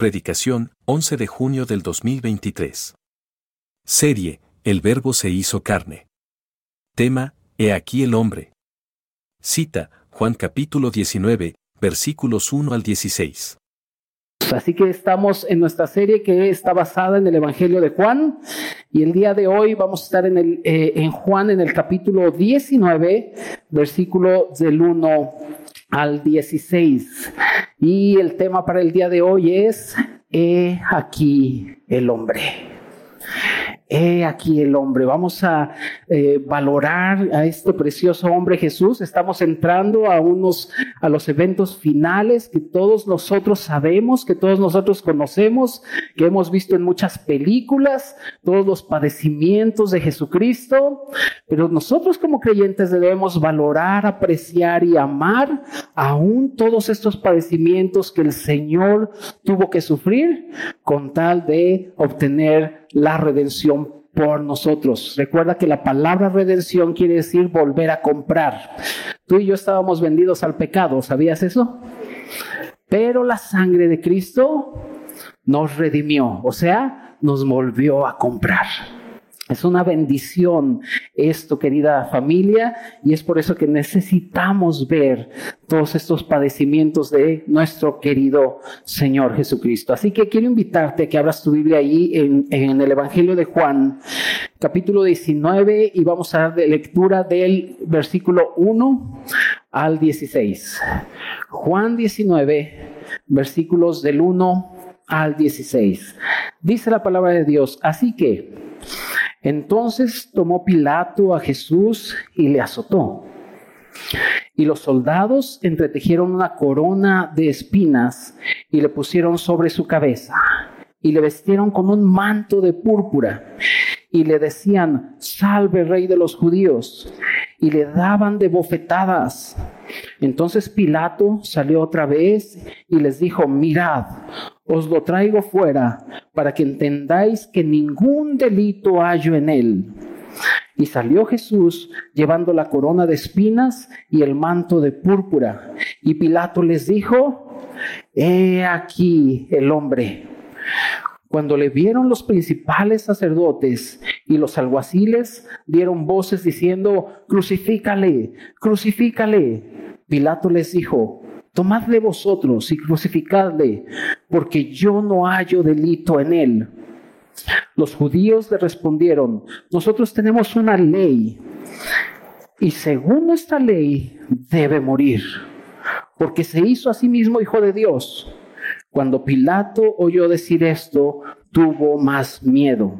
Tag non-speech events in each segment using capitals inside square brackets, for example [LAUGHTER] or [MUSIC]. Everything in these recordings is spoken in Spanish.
Predicación, 11 de junio del 2023. Serie, El Verbo se hizo carne. Tema, He aquí el hombre. Cita, Juan capítulo 19, versículos 1 al 16. Así que estamos en nuestra serie que está basada en el Evangelio de Juan y el día de hoy vamos a estar en, el, eh, en Juan en el capítulo 19, versículo del 1 al 16. Y el tema para el día de hoy es, he aquí el hombre. He aquí el hombre. Vamos a eh, valorar a este precioso hombre Jesús. Estamos entrando a unos, a los eventos finales que todos nosotros sabemos, que todos nosotros conocemos, que hemos visto en muchas películas, todos los padecimientos de Jesucristo. Pero nosotros como creyentes debemos valorar, apreciar y amar aún todos estos padecimientos que el Señor tuvo que sufrir con tal de obtener la redención por nosotros. Recuerda que la palabra redención quiere decir volver a comprar. Tú y yo estábamos vendidos al pecado, ¿sabías eso? Pero la sangre de Cristo nos redimió, o sea, nos volvió a comprar. Es una bendición esto, querida familia, y es por eso que necesitamos ver todos estos padecimientos de nuestro querido Señor Jesucristo. Así que quiero invitarte a que abras tu Biblia ahí en, en el Evangelio de Juan, capítulo 19, y vamos a dar lectura del versículo 1 al 16. Juan 19, versículos del 1 al 16. Dice la palabra de Dios, así que entonces tomó Pilato a Jesús y le azotó. Y los soldados entretejieron una corona de espinas y le pusieron sobre su cabeza y le vestieron con un manto de púrpura y le decían, salve rey de los judíos, y le daban de bofetadas. Entonces Pilato salió otra vez y les dijo, mirad, os lo traigo fuera para que entendáis que ningún delito hallo en él. Y salió Jesús llevando la corona de espinas y el manto de púrpura. Y Pilato les dijo, he aquí el hombre. Cuando le vieron los principales sacerdotes y los alguaciles, dieron voces diciendo, crucifícale, crucifícale. Pilato les dijo, tomadle vosotros y crucificadle, porque yo no hallo delito en él. Los judíos le respondieron, nosotros tenemos una ley y según nuestra ley debe morir, porque se hizo a sí mismo hijo de Dios. Cuando Pilato oyó decir esto, tuvo más miedo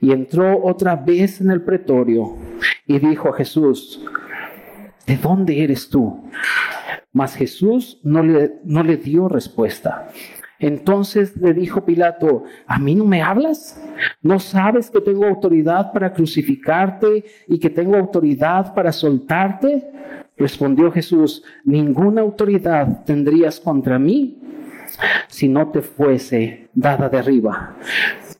y entró otra vez en el pretorio y dijo a Jesús, ¿de dónde eres tú? Mas Jesús no le, no le dio respuesta. Entonces le dijo Pilato, ¿a mí no me hablas? ¿No sabes que tengo autoridad para crucificarte y que tengo autoridad para soltarte? Respondió Jesús, ninguna autoridad tendrías contra mí si no te fuese dada de arriba.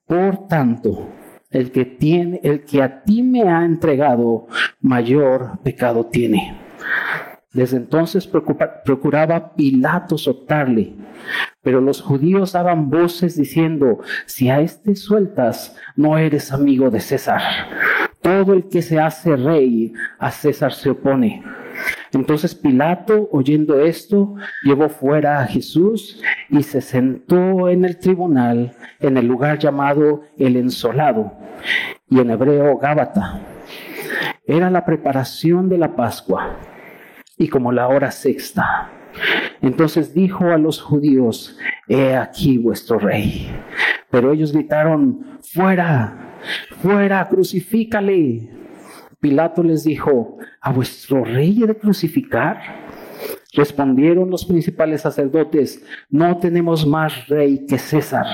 Por tanto, el que tiene, el que a ti me ha entregado, mayor pecado tiene. Desde entonces procuraba Pilato soltarle, pero los judíos daban voces diciendo, si a este sueltas, no eres amigo de César. Todo el que se hace rey a César se opone. Entonces Pilato, oyendo esto, llevó fuera a Jesús y se sentó en el tribunal en el lugar llamado el ensolado y en hebreo Gábata. Era la preparación de la Pascua y como la hora sexta. Entonces dijo a los judíos, he aquí vuestro rey. Pero ellos gritaron, fuera, fuera, crucifícale. Pilato les dijo, ¿a vuestro rey he de crucificar? Respondieron los principales sacerdotes, no tenemos más rey que César.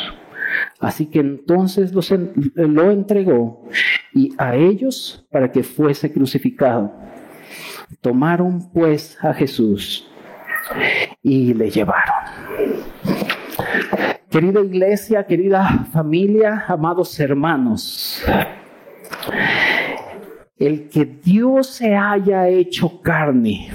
Así que entonces lo entregó y a ellos para que fuese crucificado. Tomaron pues a Jesús y le llevaron. Querida iglesia, querida familia, amados hermanos, el que Dios se haya hecho carne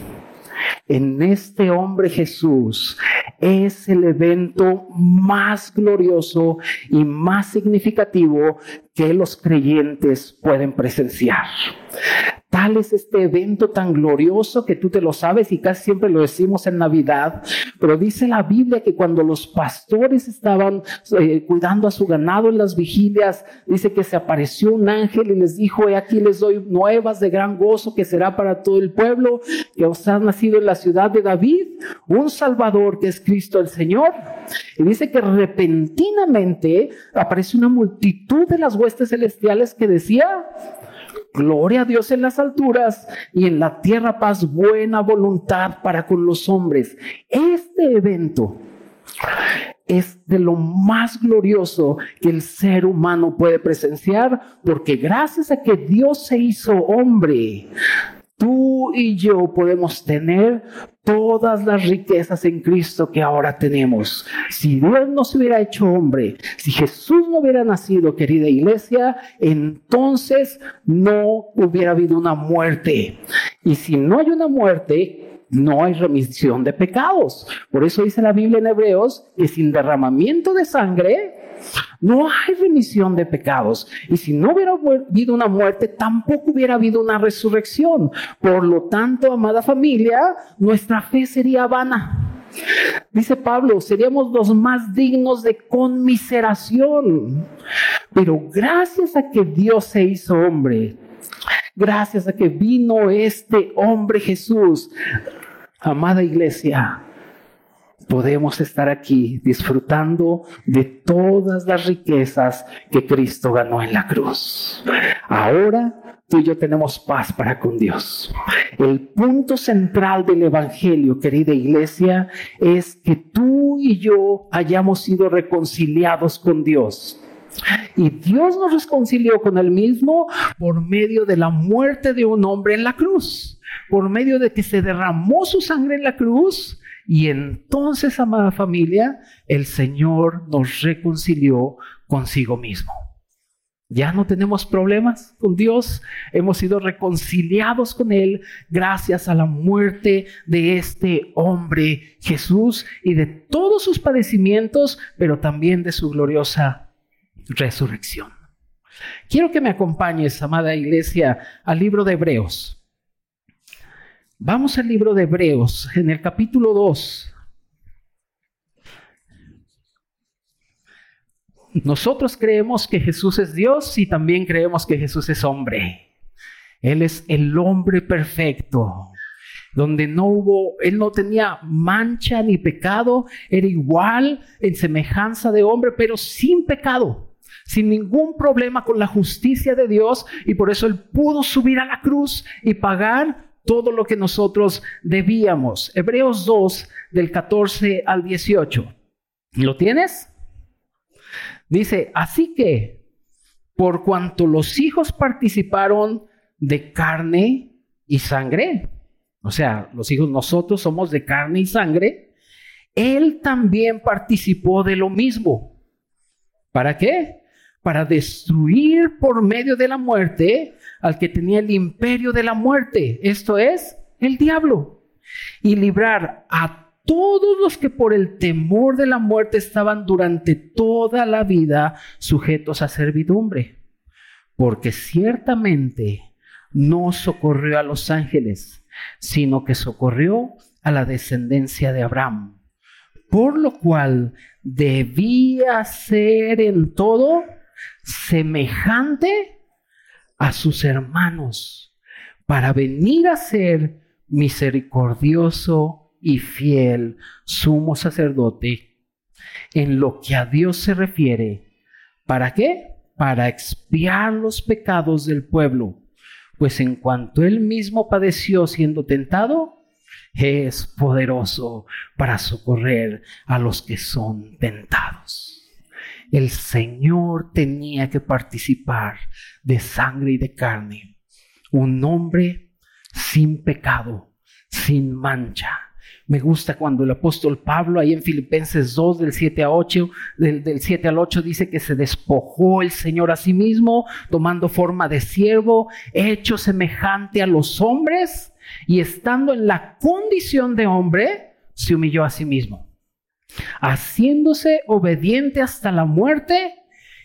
en este hombre Jesús es el evento más glorioso y más significativo que los creyentes pueden presenciar. Tal es este evento tan glorioso que tú te lo sabes y casi siempre lo decimos en Navidad, pero dice la Biblia que cuando los pastores estaban eh, cuidando a su ganado en las vigilias, dice que se apareció un ángel y les dijo, he aquí les doy nuevas de gran gozo que será para todo el pueblo, que os ha nacido en la ciudad de David un Salvador que es Cristo el Señor. Y dice que repentinamente apareció una multitud de las huestes celestiales que decía, Gloria a Dios en las alturas y en la tierra paz, buena voluntad para con los hombres. Este evento es de lo más glorioso que el ser humano puede presenciar, porque gracias a que Dios se hizo hombre, tú y yo podemos tener todas las riquezas en Cristo que ahora tenemos. Si Dios no se hubiera hecho hombre, si Jesús no hubiera nacido, querida iglesia, entonces no hubiera habido una muerte. Y si no hay una muerte, no hay remisión de pecados. Por eso dice la Biblia en Hebreos que sin derramamiento de sangre no hay remisión de pecados. Y si no hubiera habido una muerte, tampoco hubiera habido una resurrección. Por lo tanto, amada familia, nuestra fe sería vana. Dice Pablo, seríamos los más dignos de conmiseración. Pero gracias a que Dios se hizo hombre, gracias a que vino este hombre Jesús, amada iglesia, podemos estar aquí disfrutando de todas las riquezas que Cristo ganó en la cruz. Ahora tú y yo tenemos paz para con Dios. El punto central del Evangelio, querida iglesia, es que tú y yo hayamos sido reconciliados con Dios. Y Dios nos reconcilió con Él mismo por medio de la muerte de un hombre en la cruz, por medio de que se derramó su sangre en la cruz y entonces, amada familia, el Señor nos reconcilió consigo mismo. Ya no tenemos problemas con Dios, hemos sido reconciliados con Él gracias a la muerte de este hombre Jesús y de todos sus padecimientos, pero también de su gloriosa resurrección. Quiero que me acompañes, amada iglesia, al libro de Hebreos. Vamos al libro de Hebreos, en el capítulo 2. Nosotros creemos que Jesús es Dios y también creemos que Jesús es hombre. Él es el hombre perfecto, donde no hubo, él no tenía mancha ni pecado, era igual en semejanza de hombre, pero sin pecado, sin ningún problema con la justicia de Dios y por eso él pudo subir a la cruz y pagar todo lo que nosotros debíamos. Hebreos 2 del 14 al 18. ¿Lo tienes? Dice, así que, por cuanto los hijos participaron de carne y sangre, o sea, los hijos nosotros somos de carne y sangre, él también participó de lo mismo. ¿Para qué? Para destruir por medio de la muerte al que tenía el imperio de la muerte, esto es, el diablo, y librar a todos los que por el temor de la muerte estaban durante toda la vida sujetos a servidumbre, porque ciertamente no socorrió a los ángeles, sino que socorrió a la descendencia de Abraham, por lo cual debía ser en todo semejante a sus hermanos para venir a ser misericordioso y fiel sumo sacerdote en lo que a Dios se refiere. ¿Para qué? Para expiar los pecados del pueblo. Pues en cuanto él mismo padeció siendo tentado, es poderoso para socorrer a los que son tentados el Señor tenía que participar de sangre y de carne. Un hombre sin pecado, sin mancha. Me gusta cuando el apóstol Pablo ahí en Filipenses 2 del 7 a 8, del, del 7 al 8 dice que se despojó el Señor a sí mismo, tomando forma de siervo, hecho semejante a los hombres y estando en la condición de hombre, se humilló a sí mismo haciéndose obediente hasta la muerte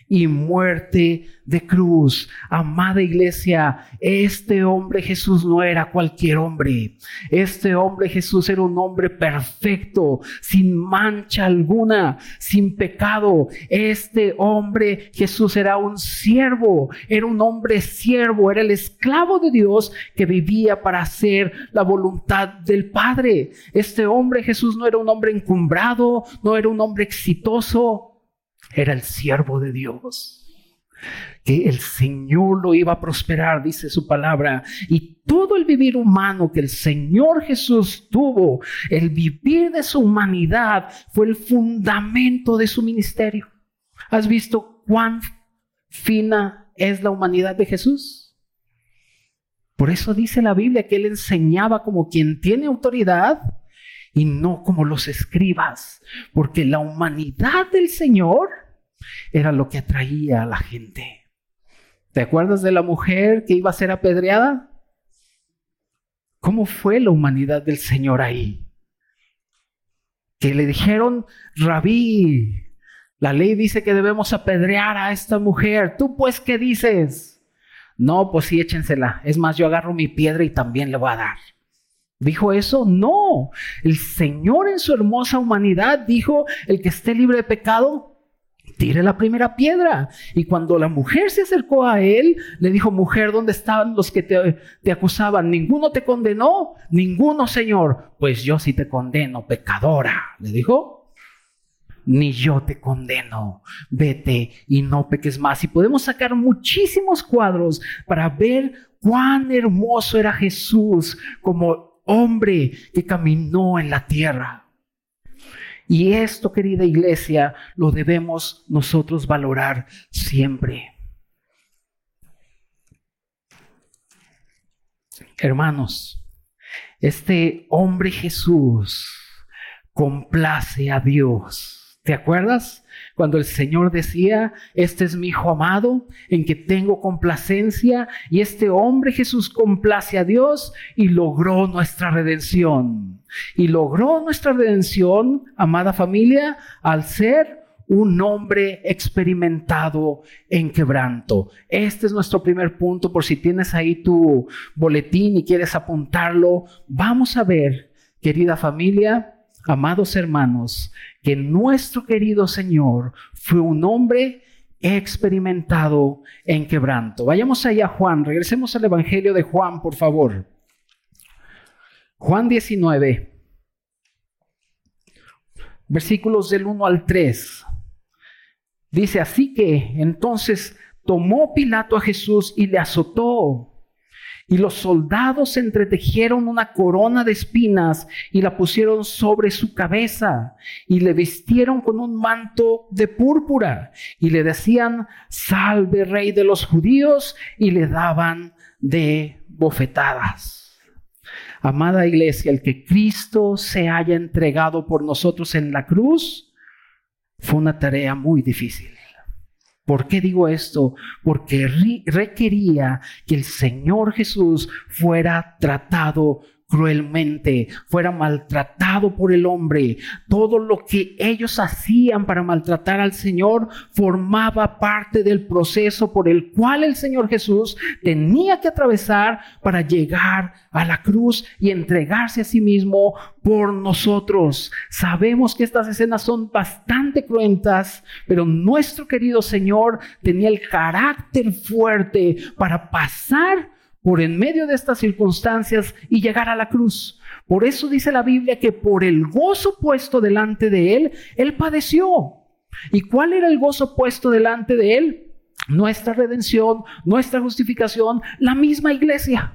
y muerte de cruz. Amada iglesia, este hombre Jesús no era cualquier hombre. Este hombre Jesús era un hombre perfecto, sin mancha alguna, sin pecado. Este hombre Jesús era un siervo, era un hombre siervo, era el esclavo de Dios que vivía para hacer la voluntad del Padre. Este hombre Jesús no era un hombre encumbrado, no era un hombre exitoso, era el siervo de Dios. Que el Señor lo iba a prosperar, dice su palabra. Y todo el vivir humano que el Señor Jesús tuvo, el vivir de su humanidad, fue el fundamento de su ministerio. ¿Has visto cuán fina es la humanidad de Jesús? Por eso dice la Biblia que Él enseñaba como quien tiene autoridad y no como los escribas, porque la humanidad del Señor era lo que atraía a la gente. ¿Te acuerdas de la mujer que iba a ser apedreada? ¿Cómo fue la humanidad del Señor ahí? Que le dijeron, rabí, la ley dice que debemos apedrear a esta mujer. ¿Tú pues qué dices? No, pues sí, échensela. Es más, yo agarro mi piedra y también le voy a dar. ¿Dijo eso? No. El Señor en su hermosa humanidad dijo, el que esté libre de pecado, tire la primera piedra. Y cuando la mujer se acercó a él, le dijo, mujer, ¿dónde estaban los que te, te, acusaban? ¿Ninguno te condenó? Ninguno, Señor. Pues yo sí te condeno, pecadora. Le dijo, ni yo te condeno. Vete y no peques más. Y podemos sacar muchísimos cuadros para ver cuán hermoso era Jesús como hombre que caminó en la tierra. Y esto, querida iglesia, lo debemos nosotros valorar siempre. Hermanos, este hombre Jesús complace a Dios. ¿Te acuerdas? Cuando el Señor decía, este es mi Hijo amado, en que tengo complacencia, y este hombre Jesús complace a Dios y logró nuestra redención. Y logró nuestra redención, amada familia, al ser un hombre experimentado en quebranto. Este es nuestro primer punto, por si tienes ahí tu boletín y quieres apuntarlo. Vamos a ver, querida familia, amados hermanos, que nuestro querido Señor fue un hombre experimentado en quebranto. Vayamos allá a Juan, regresemos al Evangelio de Juan, por favor. Juan 19, versículos del 1 al 3. Dice, así que entonces tomó Pilato a Jesús y le azotó y los soldados entretejieron una corona de espinas y la pusieron sobre su cabeza y le vistieron con un manto de púrpura y le decían, salve rey de los judíos y le daban de bofetadas. Amada iglesia, el que Cristo se haya entregado por nosotros en la cruz fue una tarea muy difícil. ¿Por qué digo esto? Porque requería que el Señor Jesús fuera tratado cruelmente, fuera maltratado por el hombre. Todo lo que ellos hacían para maltratar al Señor formaba parte del proceso por el cual el Señor Jesús tenía que atravesar para llegar a la cruz y entregarse a sí mismo por nosotros. Sabemos que estas escenas son bastante cruentas, pero nuestro querido Señor tenía el carácter fuerte para pasar por en medio de estas circunstancias y llegar a la cruz. Por eso dice la Biblia que por el gozo puesto delante de él, él padeció. ¿Y cuál era el gozo puesto delante de él? Nuestra redención, nuestra justificación, la misma iglesia.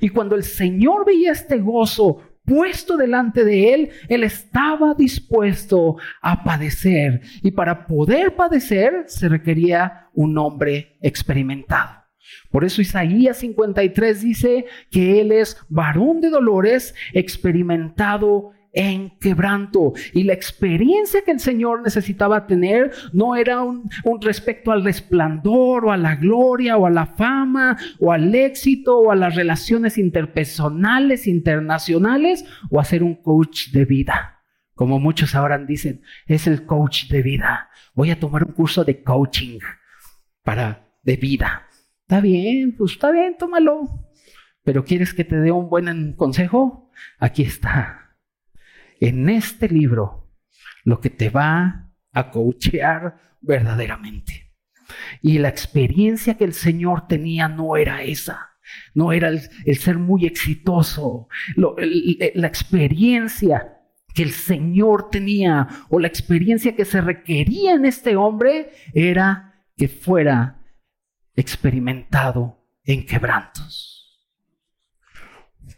Y cuando el Señor veía este gozo puesto delante de él, él estaba dispuesto a padecer. Y para poder padecer se requería un hombre experimentado. Por eso Isaías 53 dice que Él es varón de dolores, experimentado en quebranto. Y la experiencia que el Señor necesitaba tener no era un, respecto al resplandor o a la gloria o a la fama o al éxito o a las relaciones interpersonales, internacionales o a ser un coach de vida. Como muchos ahora dicen, es el coach de vida. Voy a tomar un curso de coaching para de vida. Está bien, pues está bien, tómalo. Pero ¿quieres que te dé un buen consejo? Aquí está. En este libro, lo que te va a coachear verdaderamente. Y la experiencia que el Señor tenía no era esa. No era el, ser muy exitoso. la experiencia que el Señor tenía o la experiencia que se requería en este hombre era que fuera experimentado en quebrantos.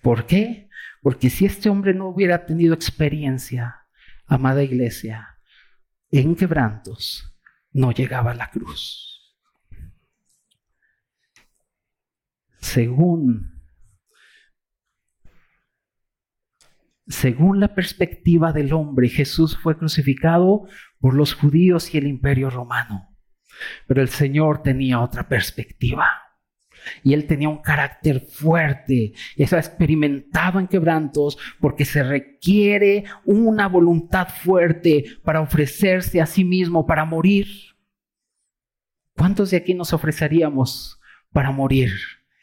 ¿Por qué? Porque si este hombre no hubiera tenido experiencia, amada iglesia, en quebrantos, no llegaba a la cruz. Según según la perspectiva del hombre, Jesús fue crucificado por los judíos y el imperio romano. Pero el Señor tenía otra perspectiva. Y él tenía un carácter fuerte, estaba experimentado en quebrantos porque se requiere una voluntad fuerte para ofrecerse a sí mismo, para morir. ¿Cuántos de aquí nos ofreceríamos para morir?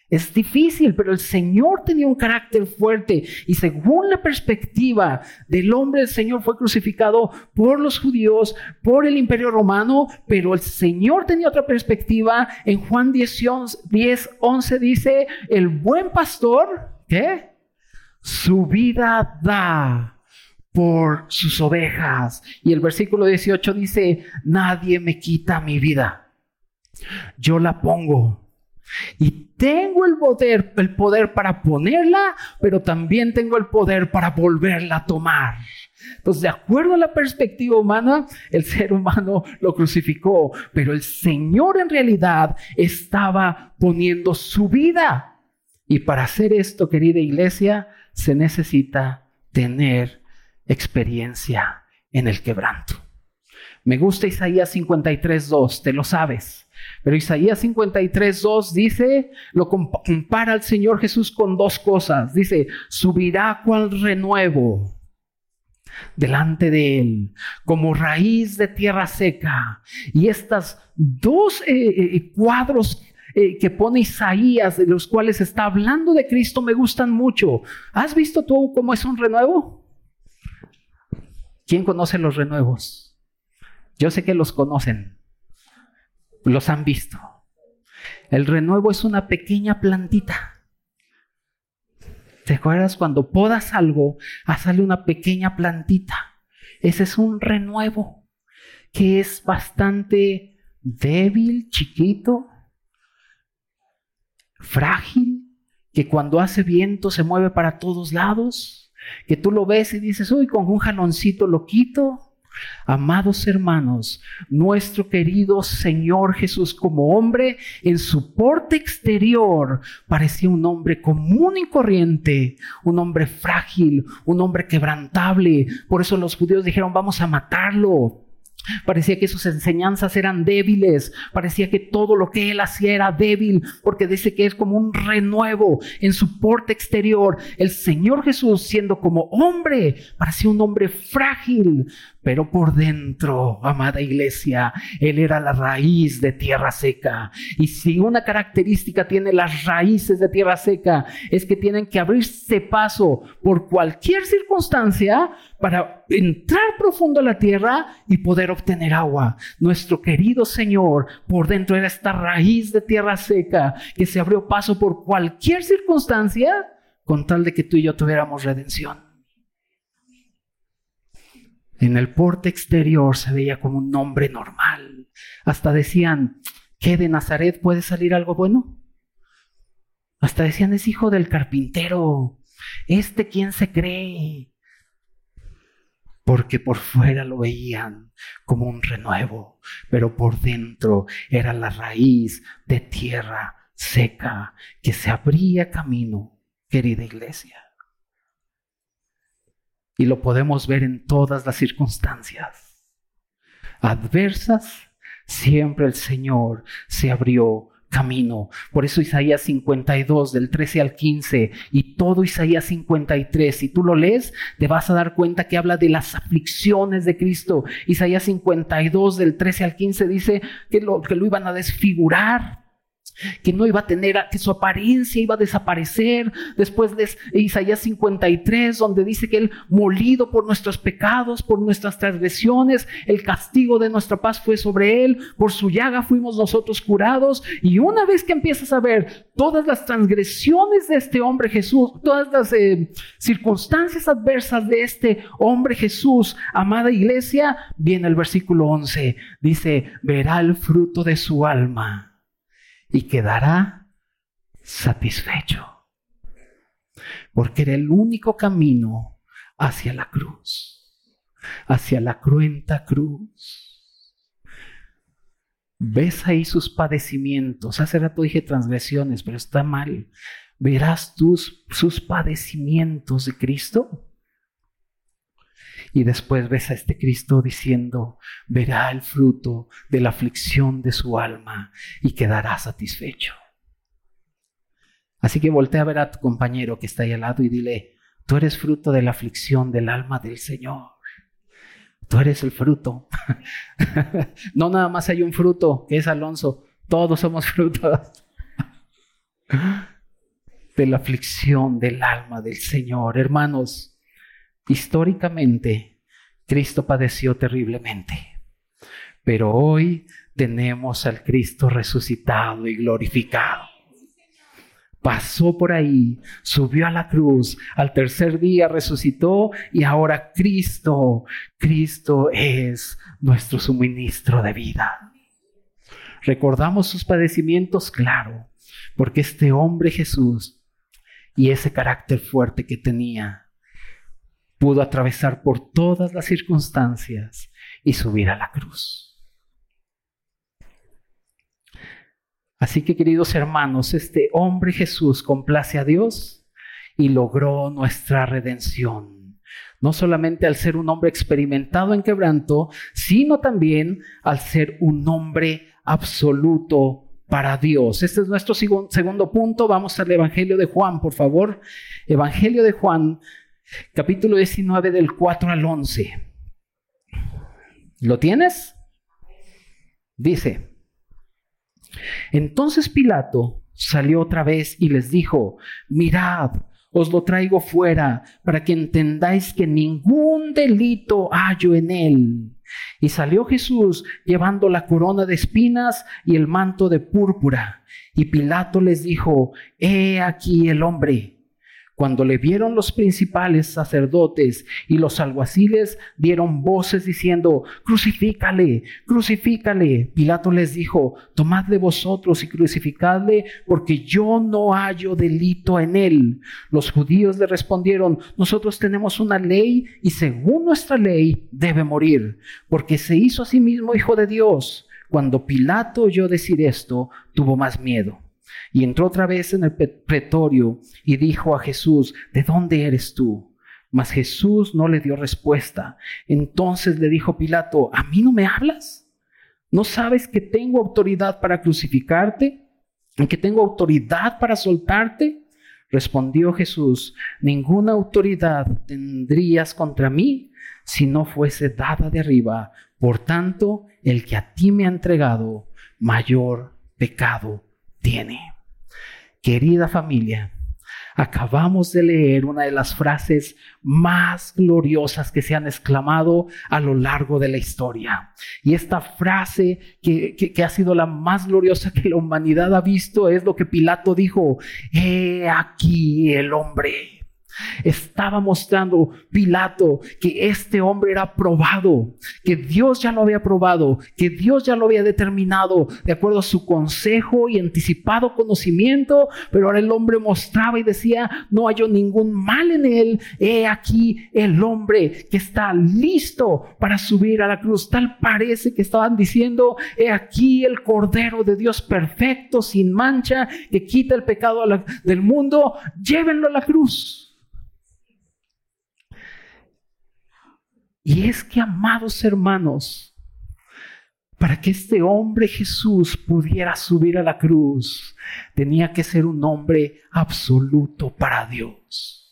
Es difícil, pero el Señor tenía un carácter fuerte y según la perspectiva del hombre, el Señor fue crucificado por los judíos, por el imperio romano, pero el Señor tenía otra perspectiva. En Juan 10, 11 dice, el buen pastor, ¿qué? Su vida da por sus ovejas. Y el versículo 18 dice, nadie me quita mi vida. Yo la pongo y tengo el poder, el poder para ponerla, pero también tengo el poder para volverla a tomar. Entonces, de acuerdo a la perspectiva humana, el ser humano lo crucificó, pero el Señor en realidad estaba poniendo su vida. Y para hacer esto, querida iglesia, se necesita tener experiencia en el quebranto. Me gusta Isaías 53.2, te lo sabes. Pero Isaías 53, 2 dice, lo compara al Señor Jesús con dos cosas. Dice, subirá cual renuevo delante de él, como raíz de tierra seca. Y estas dos eh, eh, eh, cuadros que pone Isaías, de los cuales está hablando de Cristo, me gustan mucho. ¿Has visto tú cómo es un renuevo? ¿Quién conoce los renuevos? Yo sé que los conocen los han visto. El renuevo es una pequeña plantita. ¿Te acuerdas cuando podas algo, ah, sale una pequeña plantita? Ese es un renuevo que es bastante débil, chiquito, frágil, que cuando hace viento se mueve para todos lados, que tú lo ves y dices, uy, con un jaloncito lo quito, Amados hermanos, nuestro querido Señor Jesús como hombre, en su porte exterior parecía un hombre común y corriente, un hombre frágil, un hombre quebrantable. Por eso los judíos dijeron, vamos a matarlo. Parecía que sus enseñanzas eran débiles, parecía que todo lo que él hacía era débil, porque dice que es como un renuevo en su porte exterior. El Señor Jesús, siendo como hombre, parecía un hombre frágil, pero por dentro, amada iglesia, Él era la raíz de tierra seca. Y si una característica tiene las raíces de tierra seca, es que tienen que abrirse paso por cualquier circunstancia para entrar profundo a la tierra y poder obtener agua. Nuestro querido Señor, por dentro era esta raíz de tierra seca que se abrió paso por cualquier circunstancia con tal de que tú y yo tuviéramos redención. En el porte exterior se veía como un hombre normal. Hasta decían, ¿qué de Nazaret puede salir algo bueno? Hasta decían, es hijo del carpintero. ¿Este quién se cree? Porque por fuera lo veían como un renuevo, pero por dentro era la raíz de tierra seca que se abría camino, querida iglesia. Y lo podemos ver en todas las circunstancias. Adversas, siempre el Señor se abrió camino. Por eso Isaías 52, del 13 al 15, y todo Isaías 53, si tú lo lees, te vas a dar cuenta que habla de las aflicciones de Cristo. Isaías 52, del 13 al 15, dice que lo, que lo iban a desfigurar que no iba a tener, que su apariencia iba a desaparecer. Después de Isaías 53, donde dice que Él, molido por nuestros pecados, por nuestras transgresiones, el castigo de nuestra paz fue sobre Él, por su llaga fuimos nosotros curados. Y una vez que empiezas a ver todas las transgresiones de este hombre Jesús, todas las eh, circunstancias adversas de este hombre Jesús, amada iglesia, viene el versículo 11, dice, verá el fruto de su alma y quedará satisfecho. Porque era el único camino hacia la cruz, hacia la cruenta cruz. ¿Ves ahí sus padecimientos? Hace rato dije transgresiones, pero está mal. ¿Verás tus, sus padecimientos de Cristo? Y después ves a este Cristo diciendo, verá el fruto de la aflicción de su alma y quedará satisfecho. Así que voltea a ver a tu compañero que está ahí al lado y dile, tú eres fruto de la aflicción del alma del Señor. Tú eres el fruto. [LAUGHS] no nada más hay un fruto, que es Alonso. Todos somos [LAUGHS] frutos de la aflicción del alma del Señor. Hermanos, Históricamente, Cristo padeció terriblemente, pero hoy tenemos al Cristo resucitado y glorificado. Pasó por ahí, subió a la cruz, al tercer día resucitó y ahora Cristo, Cristo es nuestro suministro de vida. Recordamos sus padecimientos, claro, porque este hombre Jesús y ese carácter fuerte que tenía, pudo atravesar por todas las circunstancias y subir a la cruz. Así que queridos hermanos, este hombre Jesús complace a Dios y logró nuestra redención. No solamente al ser un hombre experimentado en quebranto, sino también al ser un hombre absoluto para Dios. Este es nuestro segundo punto. Vamos al Evangelio de Juan, por favor. Evangelio de Juan, capítulo 19 del 4 al 11. ¿Lo tienes? Dice, entonces Pilato salió otra vez y les dijo, mirad, os lo traigo fuera para que entendáis que ningún delito hallo en él. Y salió Jesús llevando la corona de espinas y el manto de púrpura. Y Pilato les dijo, he aquí el hombre. Cuando le vieron los principales sacerdotes y los alguaciles dieron voces diciendo, crucifícale, crucifícale. Pilato les dijo, tomad de vosotros y crucificadle, porque yo no hallo delito en él. Los judíos le respondieron, nosotros tenemos una ley y según nuestra ley debe morir, porque se hizo a sí mismo hijo de Dios. Cuando Pilato oyó decir esto, tuvo más miedo y entró otra vez en el pretorio y dijo a Jesús, ¿de dónde eres tú? Mas Jesús no le dio respuesta. Entonces le dijo Pilato, ¿a mí no me hablas? ¿No sabes que tengo autoridad para crucificarte? ¿Y que tengo autoridad para soltarte? Respondió Jesús, ninguna autoridad tendrías contra mí si no fuese dada de arriba. Por tanto, el que a ti me ha entregado, mayor pecado tiene. Querida familia, acabamos de leer una de las frases más gloriosas que se han exclamado a lo largo de la historia. Y esta frase que, que, ha sido la más gloriosa que la humanidad ha visto es lo que Pilato dijo, he aquí el hombre. Estaba mostrando Pilato que este hombre era probado, que Dios ya lo había probado, que Dios ya lo había determinado de acuerdo a su consejo y anticipado conocimiento, pero ahora el hombre mostraba y decía, no hay ningún mal en él, he aquí el hombre que está listo para subir a la cruz. Tal parece que estaban diciendo, he aquí el Cordero de Dios perfecto, sin mancha, que quita el pecado del mundo, llévenlo a la cruz. Y es que, amados hermanos, para que este hombre Jesús pudiera subir a la cruz, tenía que ser un hombre absoluto para Dios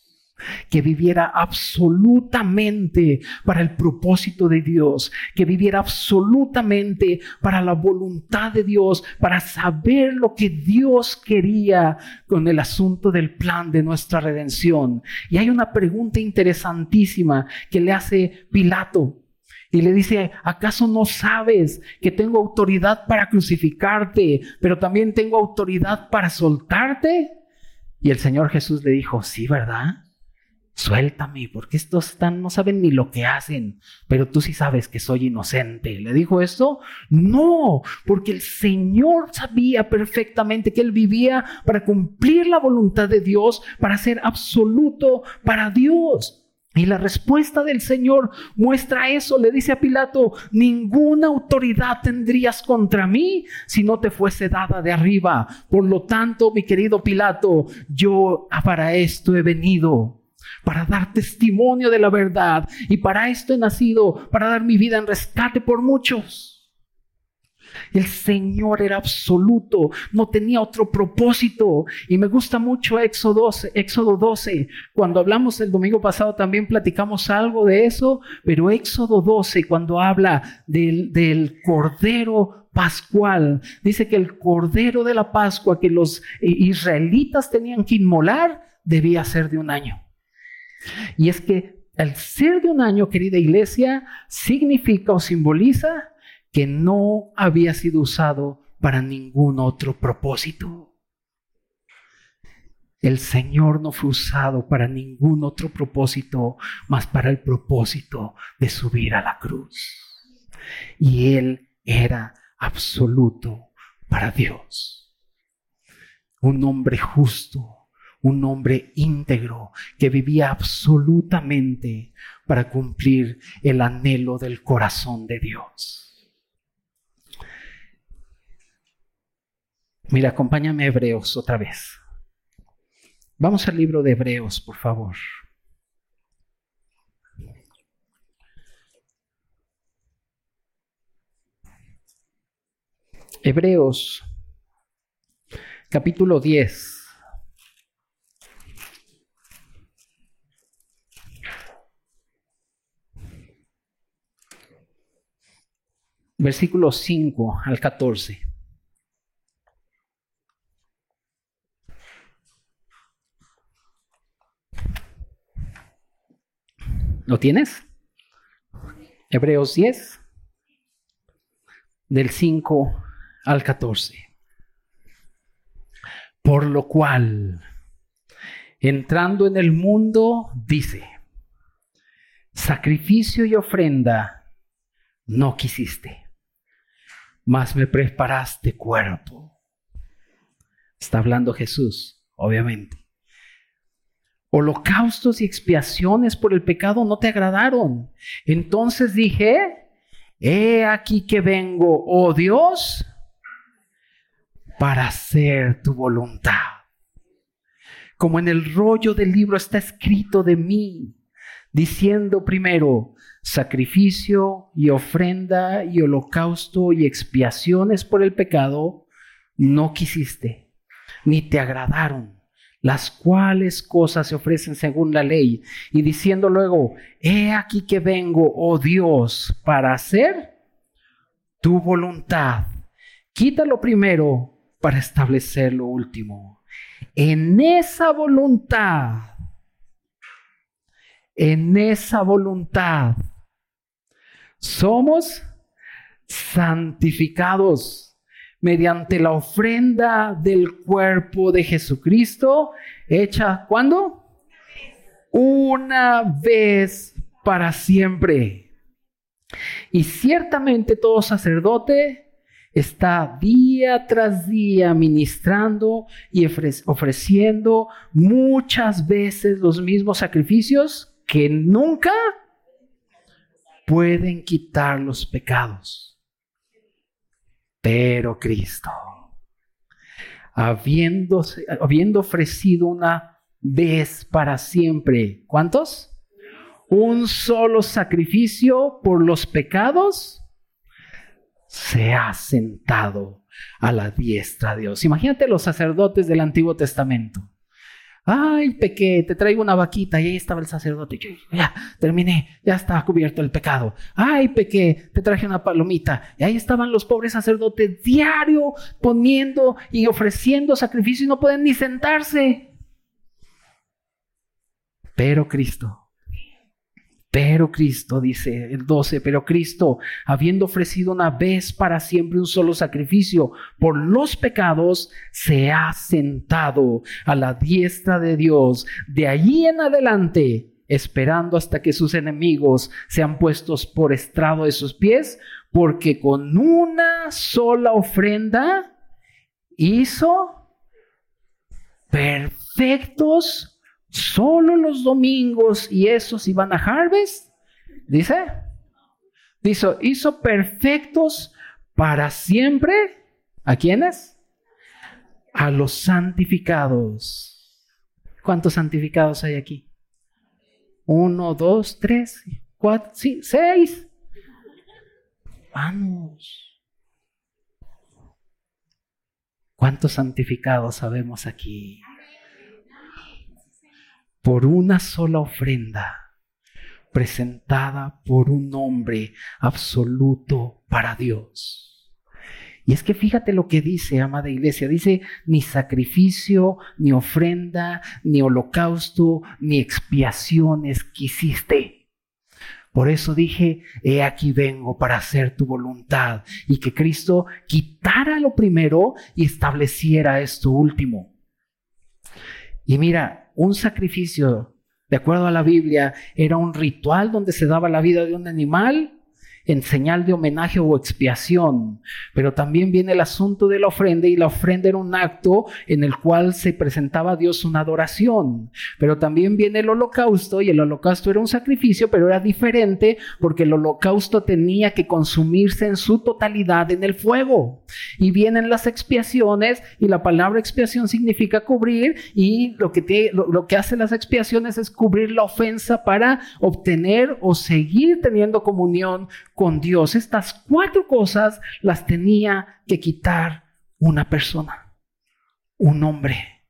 que viviera absolutamente para el propósito de Dios, que viviera absolutamente para la voluntad de Dios, para saber lo que Dios quería con el asunto del plan de nuestra redención. Y hay una pregunta interesantísima que le hace Pilato. Y le dice, ¿acaso no sabes que tengo autoridad para crucificarte, pero también tengo autoridad para soltarte? Y el Señor Jesús le dijo, sí, ¿verdad? Suéltame, porque estos están, no saben ni lo que hacen, pero tú sí sabes que soy inocente. ¿Le dijo esto? No, porque el Señor sabía perfectamente que Él vivía para cumplir la voluntad de Dios, para ser absoluto para Dios. Y la respuesta del Señor muestra eso. Le dice a Pilato, ninguna autoridad tendrías contra mí si no te fuese dada de arriba. Por lo tanto, mi querido Pilato, yo para esto he venido para dar testimonio de la verdad. Y para esto he nacido, para dar mi vida en rescate por muchos. El Señor era absoluto, no tenía otro propósito. Y me gusta mucho Éxodo 12, Éxodo 12. Cuando hablamos el domingo pasado también platicamos algo de eso, pero Éxodo 12, cuando habla del, del Cordero Pascual, dice que el Cordero de la Pascua que los israelitas tenían que inmolar debía ser de un año. Y es que el ser de un año, querida iglesia, significa o simboliza que no había sido usado para ningún otro propósito. El Señor no fue usado para ningún otro propósito más para el propósito de subir a la cruz. Y Él era absoluto para Dios. Un hombre justo, un hombre íntegro que vivía absolutamente para cumplir el anhelo del corazón de Dios. Mira, acompáñame a Hebreos otra vez. Vamos al libro de Hebreos, por favor. Hebreos, capítulo 10. Versículos 5 al 14. ¿Lo tienes? Hebreos 10, del 5 al 14. Por lo cual, entrando en el mundo, dice, sacrificio y ofrenda no quisiste más me preparaste cuerpo. Está hablando Jesús, obviamente. Holocaustos y expiaciones por el pecado no te agradaron. Entonces dije, he aquí que vengo, oh Dios, para hacer tu voluntad. Como en el rollo del libro está escrito de mí, diciendo primero, sacrificio y ofrenda y holocausto y expiaciones por el pecado, no quisiste, ni te agradaron, las cuales cosas se ofrecen según la ley, y diciendo luego, he aquí que vengo, oh Dios, para hacer tu voluntad. Quítalo primero para establecer lo último. En esa voluntad, en esa voluntad, somos santificados mediante la ofrenda del cuerpo de Jesucristo, hecha ¿cuándo? Una vez para siempre. Y ciertamente todo sacerdote está día tras día ministrando y ofreciendo muchas veces los mismos sacrificios que nunca pueden quitar los pecados. Pero Cristo, habiendo, habiendo ofrecido una vez para siempre, ¿cuántos? Un solo sacrificio por los pecados, se ha sentado a la diestra de Dios. Imagínate los sacerdotes del Antiguo Testamento. Ay, pequé, te traigo una vaquita y ahí estaba el sacerdote. ya, terminé, ya estaba cubierto el pecado. Ay, pequé, te traje una palomita. Y ahí estaban los pobres sacerdotes diario poniendo y ofreciendo sacrificio y no pueden ni sentarse. Pero Cristo pero Cristo, dice el 12, pero Cristo, habiendo ofrecido una vez para siempre un solo sacrificio por los pecados, se ha sentado a la diestra de Dios. De allí en adelante, esperando hasta que sus enemigos sean puestos por estrado de sus pies, porque con una sola ofrenda hizo perfectos Solo los domingos y esos iban a Harvest. Dice. Dice, hizo perfectos para siempre. ¿A quiénes? A los santificados. ¿Cuántos santificados hay aquí? Uno, dos, tres, cuatro, seis. Vamos. ¿Cuántos santificados sabemos aquí? Por una sola ofrenda presentada por un hombre absoluto para Dios. Y es que fíjate lo que dice, amada iglesia, dice, ni sacrificio, ni ofrenda, ni holocausto, ni expiaciones quisiste. Por eso dije, he aquí vengo para hacer tu voluntad y que Cristo quitara lo primero y estableciera esto último. Y mira, un sacrificio, de acuerdo a la Biblia, era un ritual donde se daba la vida de un animal en señal de homenaje o expiación. Pero también viene el asunto de la ofrenda y la ofrenda era un acto en el cual se presentaba a Dios una adoración. Pero también viene el holocausto y el holocausto era un sacrificio, pero era diferente porque el holocausto tenía que consumirse en su totalidad en el fuego. Y vienen las expiaciones y la palabra expiación significa cubrir y lo que, lo, lo que hace las expiaciones es cubrir la ofensa para obtener o seguir teniendo comunión con Dios. Estas cuatro cosas las tenía que quitar una persona, un hombre.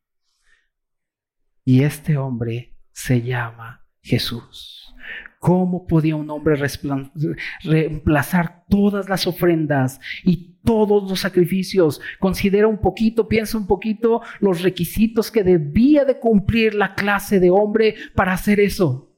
Y este hombre se llama Jesús. ¿Cómo podía un hombre reemplazar todas las ofrendas y todos los sacrificios? Considera un poquito, piensa un poquito los requisitos que debía de cumplir la clase de hombre para hacer eso.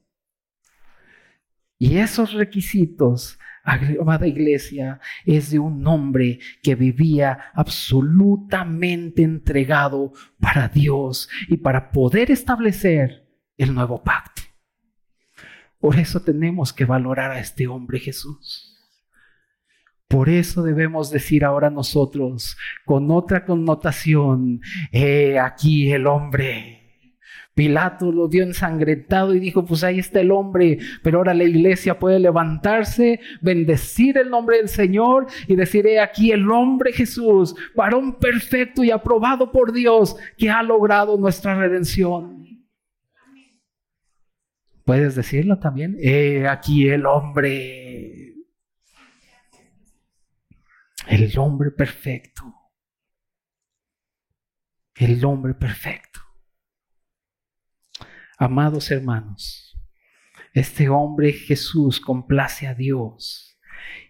Y esos requisitos amada iglesia, es de un hombre que vivía absolutamente entregado para Dios y para poder establecer el nuevo pacto. Por eso tenemos que valorar a este hombre Jesús. Por eso debemos decir ahora nosotros, con otra connotación, he aquí el hombre Pilato lo dio ensangrentado y dijo, pues ahí está el hombre, pero ahora la iglesia puede levantarse, bendecir el nombre del Señor y decir, he aquí el hombre Jesús, varón perfecto y aprobado por Dios, que ha logrado nuestra redención. ¿Puedes decirlo también? He aquí el hombre, el hombre perfecto, el hombre perfecto. Amados hermanos, este hombre Jesús complace a Dios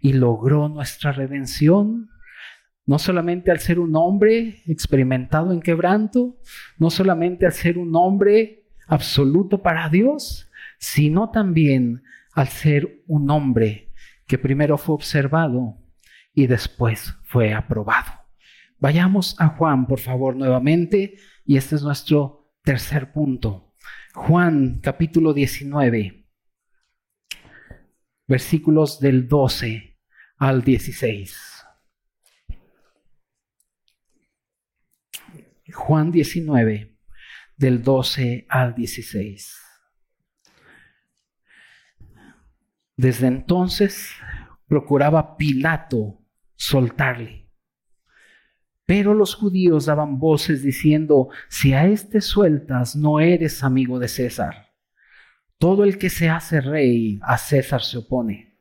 y logró nuestra redención, no solamente al ser un hombre experimentado en quebranto, no solamente al ser un hombre absoluto para Dios, sino también al ser un hombre que primero fue observado y después fue aprobado. Vayamos a Juan, por favor, nuevamente, y este es nuestro tercer punto. Juan capítulo 19, versículos del 12 al 16. Juan 19, del 12 al 16. Desde entonces procuraba Pilato soltarle pero los judíos daban voces diciendo, si a este sueltas, no eres amigo de César. Todo el que se hace rey, a César se opone.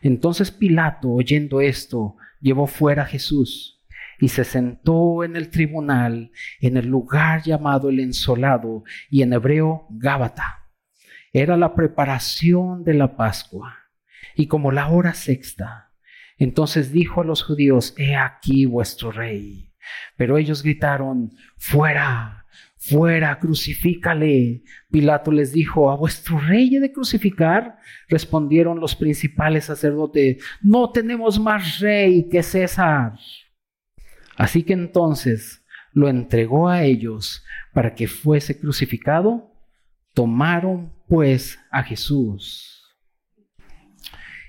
Entonces Pilato, oyendo esto, llevó fuera a Jesús y se sentó en el tribunal en el lugar llamado el ensolado y en hebreo Gábata. Era la preparación de la Pascua y como la hora sexta. Entonces dijo a los judíos, He aquí vuestro rey. Pero ellos gritaron, Fuera, fuera, crucifícale. Pilato les dijo, ¿a vuestro rey he de crucificar? Respondieron los principales sacerdotes, no tenemos más rey que César. Así que entonces lo entregó a ellos para que fuese crucificado. Tomaron pues a Jesús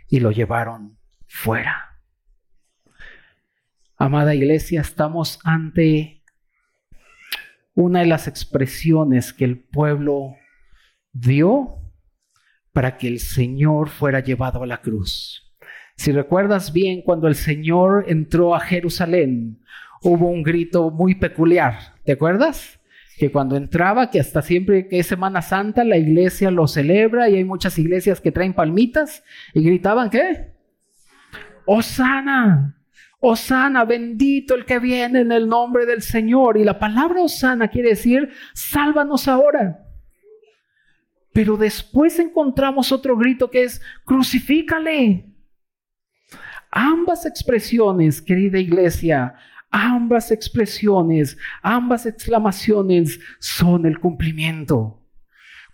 y lo llevaron fuera. Amada iglesia, estamos ante una de las expresiones que el pueblo dio para que el Señor fuera llevado a la cruz. Si recuerdas bien, cuando el Señor entró a Jerusalén, hubo un grito muy peculiar. ¿Te acuerdas? Que cuando entraba, que hasta siempre que es Semana Santa, la iglesia lo celebra y hay muchas iglesias que traen palmitas y gritaban, ¿qué? Osana, Osana, bendito el que viene en el nombre del Señor. Y la palabra Osana quiere decir, sálvanos ahora. Pero después encontramos otro grito que es, crucifícale. Ambas expresiones, querida iglesia, ambas expresiones, ambas exclamaciones son el cumplimiento.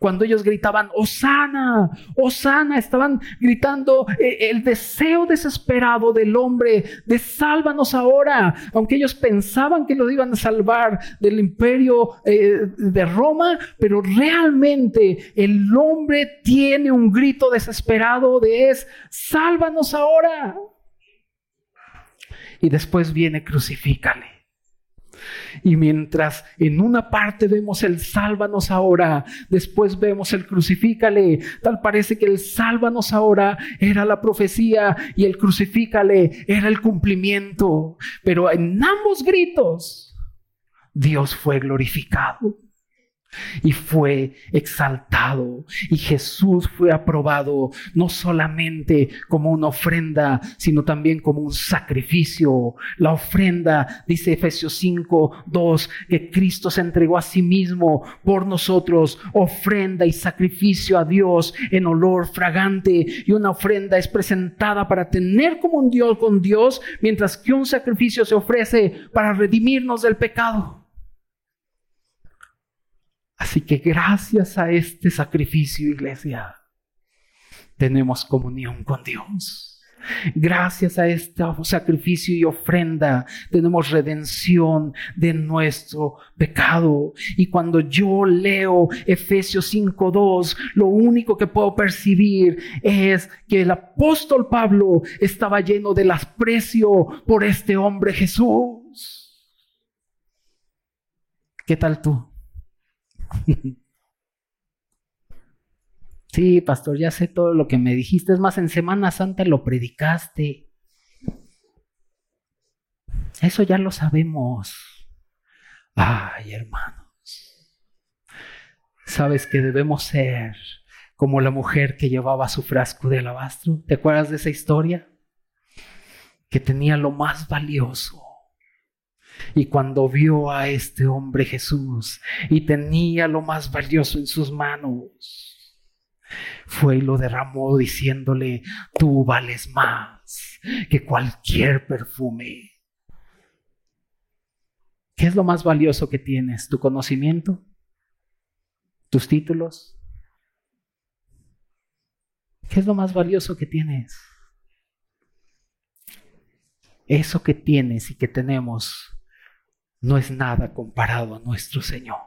Cuando ellos gritaban, Osana, Osana, estaban gritando eh, el deseo desesperado del hombre de sálvanos ahora, aunque ellos pensaban que lo iban a salvar del imperio eh, de Roma, pero realmente el hombre tiene un grito desesperado de es, sálvanos ahora y después viene crucifícale. Y mientras en una parte vemos el sálvanos ahora, después vemos el crucifícale, tal parece que el sálvanos ahora era la profecía y el crucifícale era el cumplimiento. Pero en ambos gritos, Dios fue glorificado y fue exaltado. Y Jesús fue aprobado no solamente como una ofrenda, sino también como un sacrificio. La ofrenda, dice Efesios 5, 2, que Cristo se entregó a sí mismo por nosotros, ofrenda y sacrificio a Dios en olor fragante. Y una ofrenda es presentada para tener como un Dios con Dios, mientras que un sacrificio se ofrece para redimirnos del pecado. Así que gracias a este sacrificio, iglesia, tenemos comunión con Dios. Gracias a este sacrificio y ofrenda tenemos redención de nuestro pecado. Y cuando yo leo Efesios 5.2, lo único que puedo percibir es que el apóstol Pablo estaba lleno del asprecio por este hombre Jesús. ¿Qué tal tú? Sí, pastor, ya sé todo lo que me dijiste. Es más, en Semana Santa lo predicaste. Eso ya lo sabemos. Ay, hermanos. ¿Sabes que debemos ser como la mujer que llevaba su frasco de alabastro? ¿Te acuerdas de esa historia? Que tenía lo más valioso y cuando vio a este hombre Jesús y tenía lo más valioso en sus manos, fue y lo derramó diciéndole, tú vales más que cualquier perfume. ¿Qué es lo más valioso que tienes? ¿Tu conocimiento? ¿Tus títulos? ¿Qué es lo más valioso que tienes? Eso que tienes y que tenemos no es nada comparado a nuestro Señor.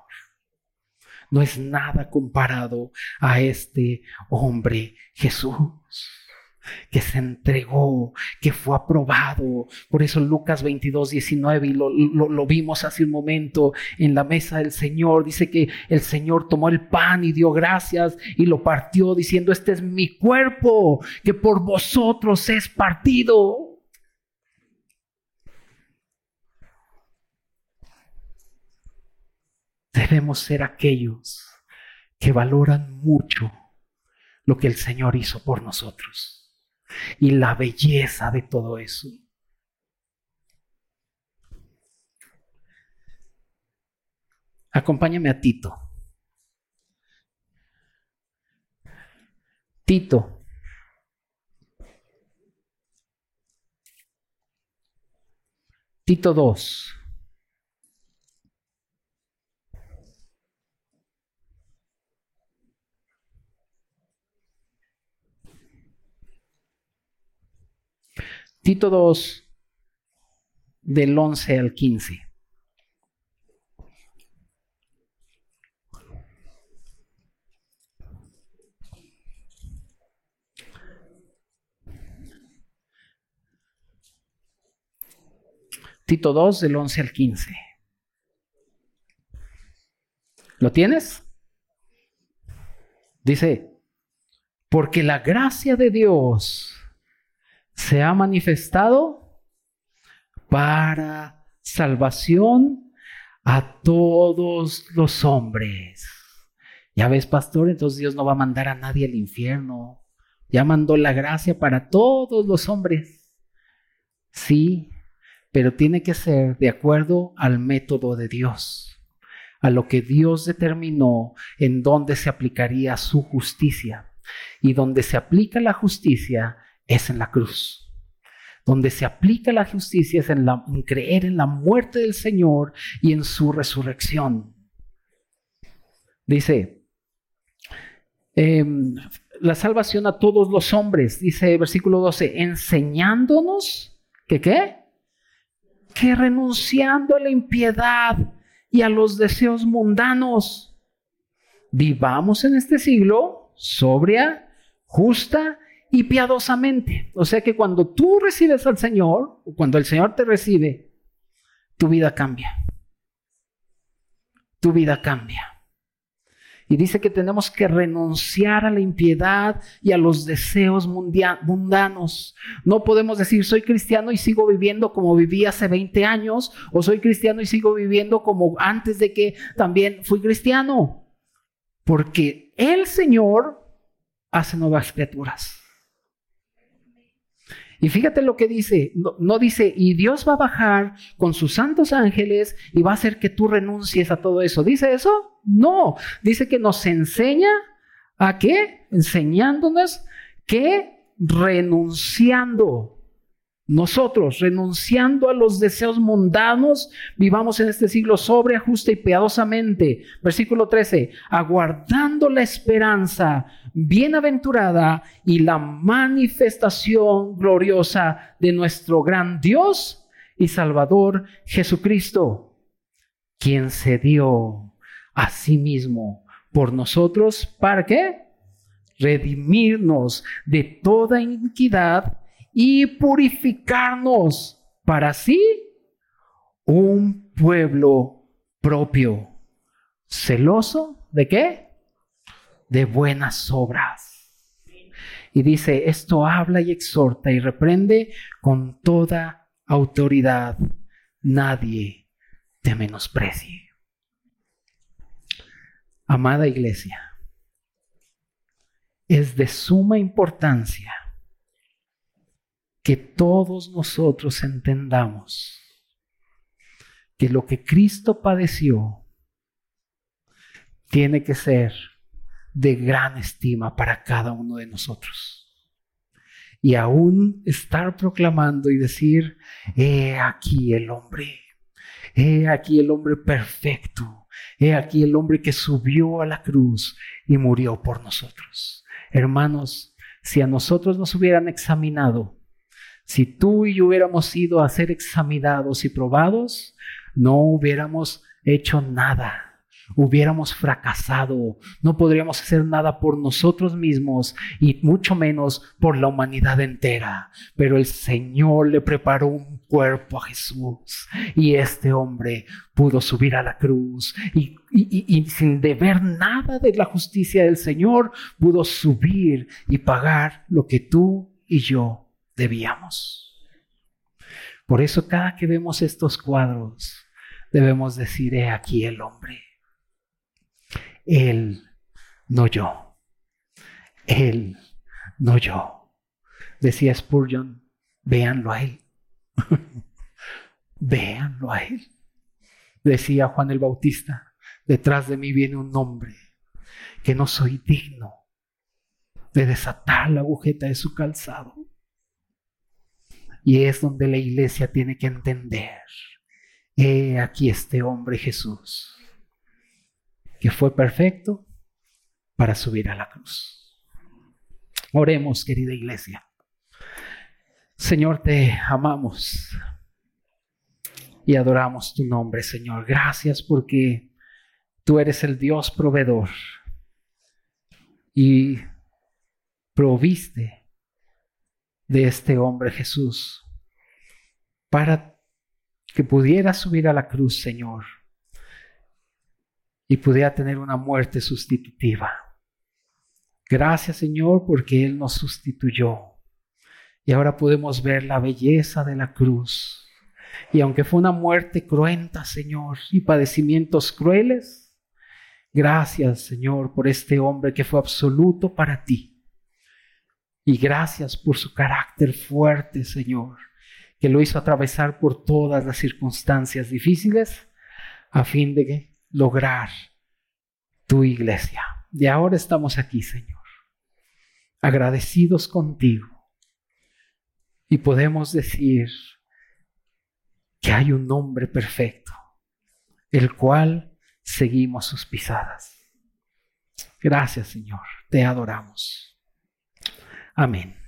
No es nada comparado a este hombre Jesús que se entregó, que fue aprobado. Por eso Lucas 22, 19, y lo, lo, vimos hace un momento en la mesa del Señor, dice que el Señor tomó el pan y dio gracias y lo partió diciendo, este es mi cuerpo que por vosotros es partido. debemos ser aquellos que valoran mucho lo que el Señor hizo por nosotros y la belleza de todo eso. Acompáñame a Tito. Tito. Tito 2. Tito 2, del 11 al 15. Tito 2, del 11 al 15. ¿Lo tienes? Dice, porque la gracia de Dios se ha manifestado para salvación a todos los hombres. Ya ves, pastor, entonces Dios no va a mandar a nadie al infierno. Ya mandó la gracia para todos los hombres. Sí, pero tiene que ser de acuerdo al método de Dios, a lo que Dios determinó en donde se aplicaría su justicia. Y donde se aplica la justicia es en la cruz. Donde se aplica la justicia es en, creer en la muerte del Señor y en su resurrección. Dice, em, la salvación a todos los hombres, dice versículo 12, enseñándonos que qué? Que renunciando a la impiedad y a los deseos mundanos, vivamos en este siglo sobria, justa y piadosamente. O sea que cuando tú recibes al Señor, o cuando el Señor te recibe, tu vida cambia. Tu vida cambia. Y dice que tenemos que renunciar a la impiedad y a los deseos mundanos. No podemos decir, soy cristiano y sigo viviendo como viví hace 20 años, o soy cristiano y sigo viviendo como antes de que también fui cristiano. Porque el Señor hace nuevas criaturas. Y fíjate lo que dice, no, dice, y Dios va a bajar con sus santos ángeles y va a hacer que tú renuncies a todo eso. ¿Dice eso? No, dice que nos enseña a qué? Enseñándonos que renunciando nosotros, renunciando a los deseos mundanos, vivamos en este siglo sobre, justa y piadosamente. Versículo 13, aguardando la esperanza bienaventurada y la manifestación gloriosa de nuestro gran Dios y Salvador Jesucristo, quien se dio a sí mismo por nosotros, ¿para qué? Redimirnos de toda iniquidad y purificarnos para sí un pueblo propio, celoso de qué? De buenas obras. Y dice, esto habla y exhorta y reprende con toda autoridad. Nadie te menosprecie. Amada iglesia, es de suma importancia que todos nosotros entendamos que lo que Cristo padeció tiene que ser de gran estima para cada uno de nosotros. Y aún estar proclamando y decir, he aquí el hombre, he aquí el hombre perfecto, he aquí el hombre que subió a la cruz y murió por nosotros. Hermanos, si a nosotros nos hubieran examinado, si tú y yo hubiéramos ido a ser examinados y probados, no hubiéramos hecho nada. Hubiéramos fracasado, no podríamos hacer nada por nosotros mismos y mucho menos por la humanidad entera. Pero el Señor le preparó un cuerpo a Jesús y este hombre pudo subir a la cruz y, y sin deber nada de la justicia del Señor, pudo subir y pagar lo que tú y yo debíamos. Por eso cada que vemos estos cuadros, debemos decir, he aquí el hombre. Él, no yo. Él, no yo. Decía Spurgeon, véanlo a él. [LAUGHS] véanlo a él. Decía Juan el Bautista, Detrás de mí viene un hombre que no soy digno de desatar la agujeta de su calzado. Y es donde la iglesia tiene que entender, he aquí este hombre Jesús, que fue perfecto para subir a la cruz. Oremos, querida iglesia. Señor, te amamos y adoramos tu nombre, Señor. Gracias porque tú eres el Dios proveedor y proviste de este hombre Jesús para que pudiera subir a la cruz, Señor, y pudiera tener una muerte sustitutiva. Gracias, Señor, porque Él nos sustituyó. Y ahora podemos ver la belleza de la cruz. Y aunque fue una muerte cruenta, Señor, y padecimientos crueles, gracias, Señor, por este hombre que fue absoluto para ti y gracias por su carácter fuerte, Señor, que lo hizo atravesar por todas las circunstancias difíciles a fin de lograr tu iglesia. Y ahora estamos aquí, Señor, agradecidos contigo. Y podemos decir que hay un hombre perfecto, el cual seguimos sus pisadas. Gracias, Señor. Te adoramos. Amén.